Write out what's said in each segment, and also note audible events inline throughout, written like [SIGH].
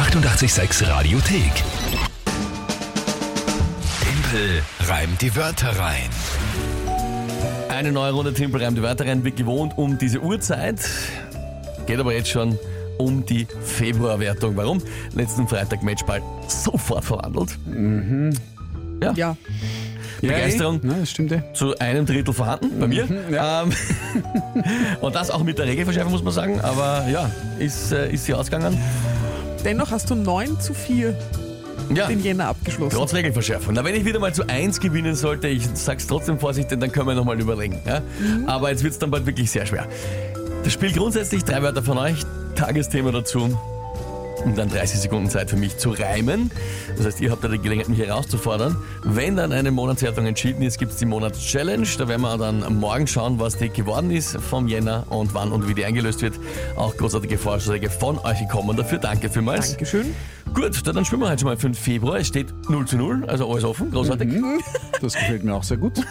886 Radiothek. Tempel reimt die Wörter rein. Eine neue Runde Timpel reimt die Wörter rein, wie gewohnt um diese Uhrzeit. Geht aber jetzt schon um die Februarwertung. Warum? Letzten Freitag Matchball sofort verwandelt. Ja. Begeisterung Ja, das stimmt ja. zu einem Drittel vorhanden, bei mir. ja. Ähm, [LAUGHS] und das auch mit der Regelverschärfung, muss man sagen. Aber ja, ist, äh, ist sie ausgegangen. Dennoch hast du 9 zu 4 Ja, den Jänner abgeschlossen. trotz Regelverschärfung. Na, wenn ich wieder mal zu 1 gewinnen sollte, ich sag's trotzdem vorsichtig, dann können wir nochmal überlegen. Ja? Aber jetzt wird's dann bald wirklich sehr schwer. Das Spiel grundsätzlich, drei Wörter von euch, Tagesthema dazu. Und dann 30 Sekunden Zeit für mich zu reimen. Das heißt, ihr habt da die Gelegenheit, mich herauszufordern. Wenn dann eine Monatswertung entschieden ist, gibt's die Monatschallenge. Da werden wir dann morgen schauen, was die geworden ist vom Jänner und wann und wie die eingelöst wird. Auch großartige Vorschläge von euch gekommen dafür. Danke vielmals. Dankeschön. Gut, dann spielen wir heute schon mal für den Februar. Es steht 0 zu 0, also alles offen, großartig. Das gefällt mir auch sehr gut. [LAUGHS]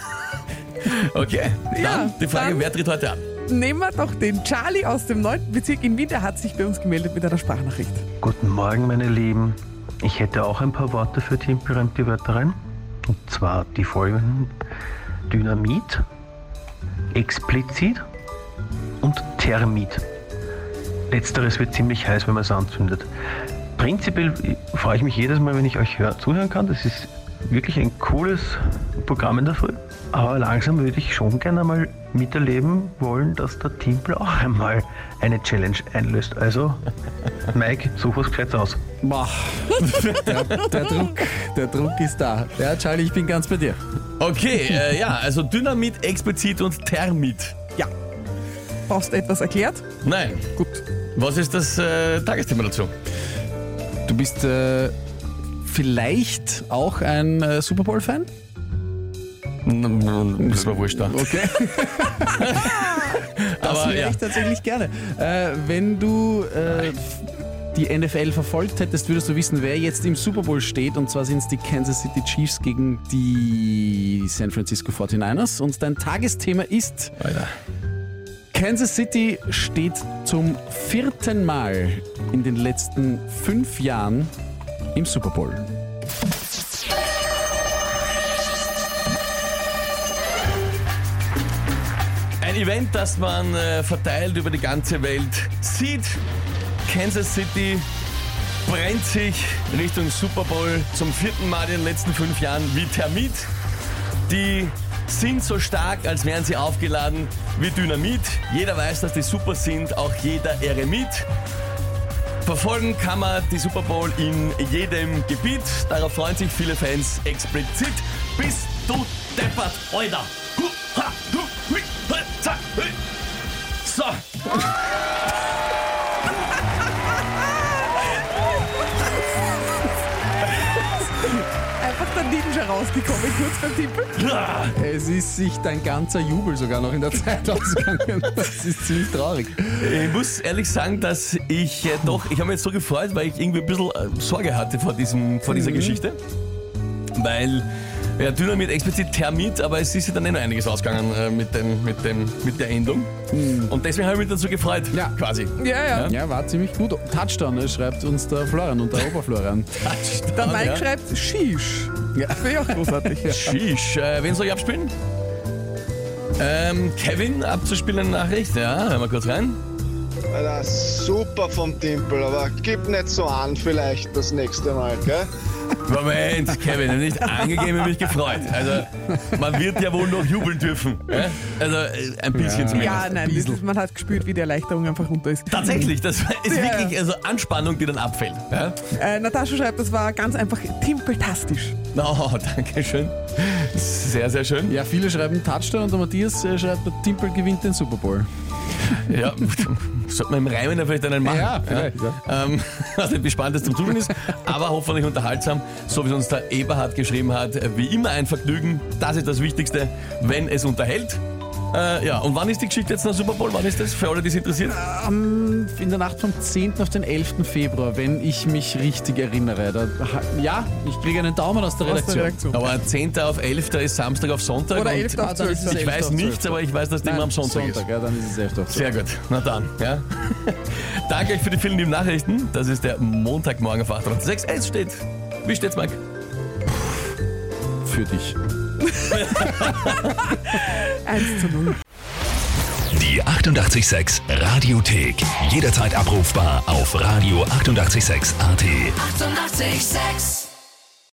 Okay, dann Ja, die Frage, dann- wer tritt heute an? Nehmen wir doch den Charlie aus dem 9. Bezirk in Wien. Der hat sich bei uns gemeldet mit einer Sprachnachricht. Guten Morgen, meine Lieben. Ich hätte auch ein paar Worte für die Wörter rein. Und zwar die folgenden: Dynamit, explizit und Thermit. Letzteres wird ziemlich heiß, wenn man es anzündet. Prinzipiell freue ich mich jedes Mal, wenn ich euch hör, zuhören kann. Das ist wirklich ein cooles Programm in der Früh. Aber langsam würde ich schon gerne mal miterleben wollen, dass der Timpel auch einmal eine Challenge einlöst. Also, [LAUGHS] Mike, such was Gescheites aus. Boah. Der, der, Druck, der Druck ist da. Ja, Charlie, ich bin ganz bei dir. Okay, äh, ja, also Dynamit, explizit und Thermit. Ja. Brauchst du etwas erklärt? Nein. Gut. Was ist das äh, Tagesthema dazu? Du bist äh, vielleicht auch ein äh, Super Bowl-Fan? Das war wurscht da. Okay. [LAUGHS] Das Aber wäre ja. ich tatsächlich gerne. Äh, wenn du äh, die NFL verfolgt hättest, würdest du wissen, wer jetzt im Super Bowl steht. Und zwar sind es die Kansas City Chiefs gegen die San Francisco 49ers. Und dein Tagesthema ist, Alter. Kansas City steht zum vierten Mal in den letzten fünf Jahren im Super Bowl. Ein Event, das man äh, verteilt über die ganze Welt sieht. Kansas City brennt sich Richtung Super Bowl zum vierten Mal in den letzten fünf Jahren wie Thermit. Die sind so stark, als wären sie aufgeladen wie Dynamit. Jeder weiß, dass die super sind, auch jeder Eremit. Verfolgen kann man die Super Bowl in jedem Gebiet. Darauf freuen sich viele Fans explizit. Bist du deppert, Alter! Ha, hu, hui, he, Der Ninja rausgekommen, kurz beim. Es ist sich dein ganzer Jubel sogar noch in der Zeit [LAUGHS] ausgegangen. Das ist ziemlich traurig. ich muss ehrlich sagen, dass ich äh, doch, ich habe mich jetzt so gefreut, weil ich irgendwie ein bisschen äh, Sorge hatte vor, diesem, vor dieser Geschichte. Weil, ja, Dynamit explizit Thermit, aber es ist ja dann eh noch einiges ausgegangen äh, mit, dem, mit, dem, mit der Endung. Und deswegen habe ich mich dazu gefreut, Ja. quasi. Ja, ja. Ja, war ziemlich gut. Touchdown, äh, schreibt uns der Florian und der Oberflorian. [LAUGHS] Der Mike ja. schreibt Shish. Ja. Finde ich auch großartig. Sheesh. Äh, wen soll ich abspielen? Ähm, Kevin abzuspielen eine Nachricht. Ja, hören wir kurz rein. Alter, super vom Timpel, aber gib nicht so an vielleicht das nächste Mal, gell? Moment, Kevin, nicht angegeben, mich gefreut. Also, man wird ja wohl noch jubeln dürfen. Ja? Also, ein bisschen zumindest. Ja, nein, ist, man hat gespürt, wie die Erleichterung einfach runter ist. Tatsächlich, das ist Ja. wirklich also Anspannung, die dann abfällt. Ja? Äh, Natascha schreibt, das war ganz einfach timpeltastisch. Oh, danke schön. Sehr, sehr schön. Ja, viele schreiben Touchdown und der Matthias äh, schreibt, der Timpel gewinnt den Super Bowl. Ja, sollte man im Reimen ja vielleicht einen machen. Ja, vielleicht, Ja. Ähm, was nicht Bespanntes zum Zuschauen ist, aber hoffentlich unterhaltsam, so wie es uns der Eberhard geschrieben hat. Wie immer ein Vergnügen, das ist das Wichtigste, wenn es unterhält. Äh, ja, und wann ist die Geschichte jetzt nach Super Bowl? Wann ist das? Für alle, die es interessiert? Am, in der Nacht vom 10. auf den 11. Februar, wenn ich mich richtig erinnere. Da, ja, ich kriege einen Daumen aus der Aus der Redaktion. Redaktion. Aber 10. auf 11. ist Samstag auf Sonntag. Oder und 11. auf Ah, dann ist es 12. Ich 11. weiß nichts, 12. aber ich weiß, dass die immer am Sonntag, Sonntag, ist. ja, dann ist es 11. auf 12. Sehr gut, na dann. Ja. [LAUGHS] Danke euch für die vielen lieben Nachrichten. Das ist der Montagmorgen auf 8.6. Es steht. Wie steht's, Mike? Für dich. 1 [LAUGHS] zu 0. Die 886 Radiothek. Jederzeit abrufbar auf radio886.at. 886! 886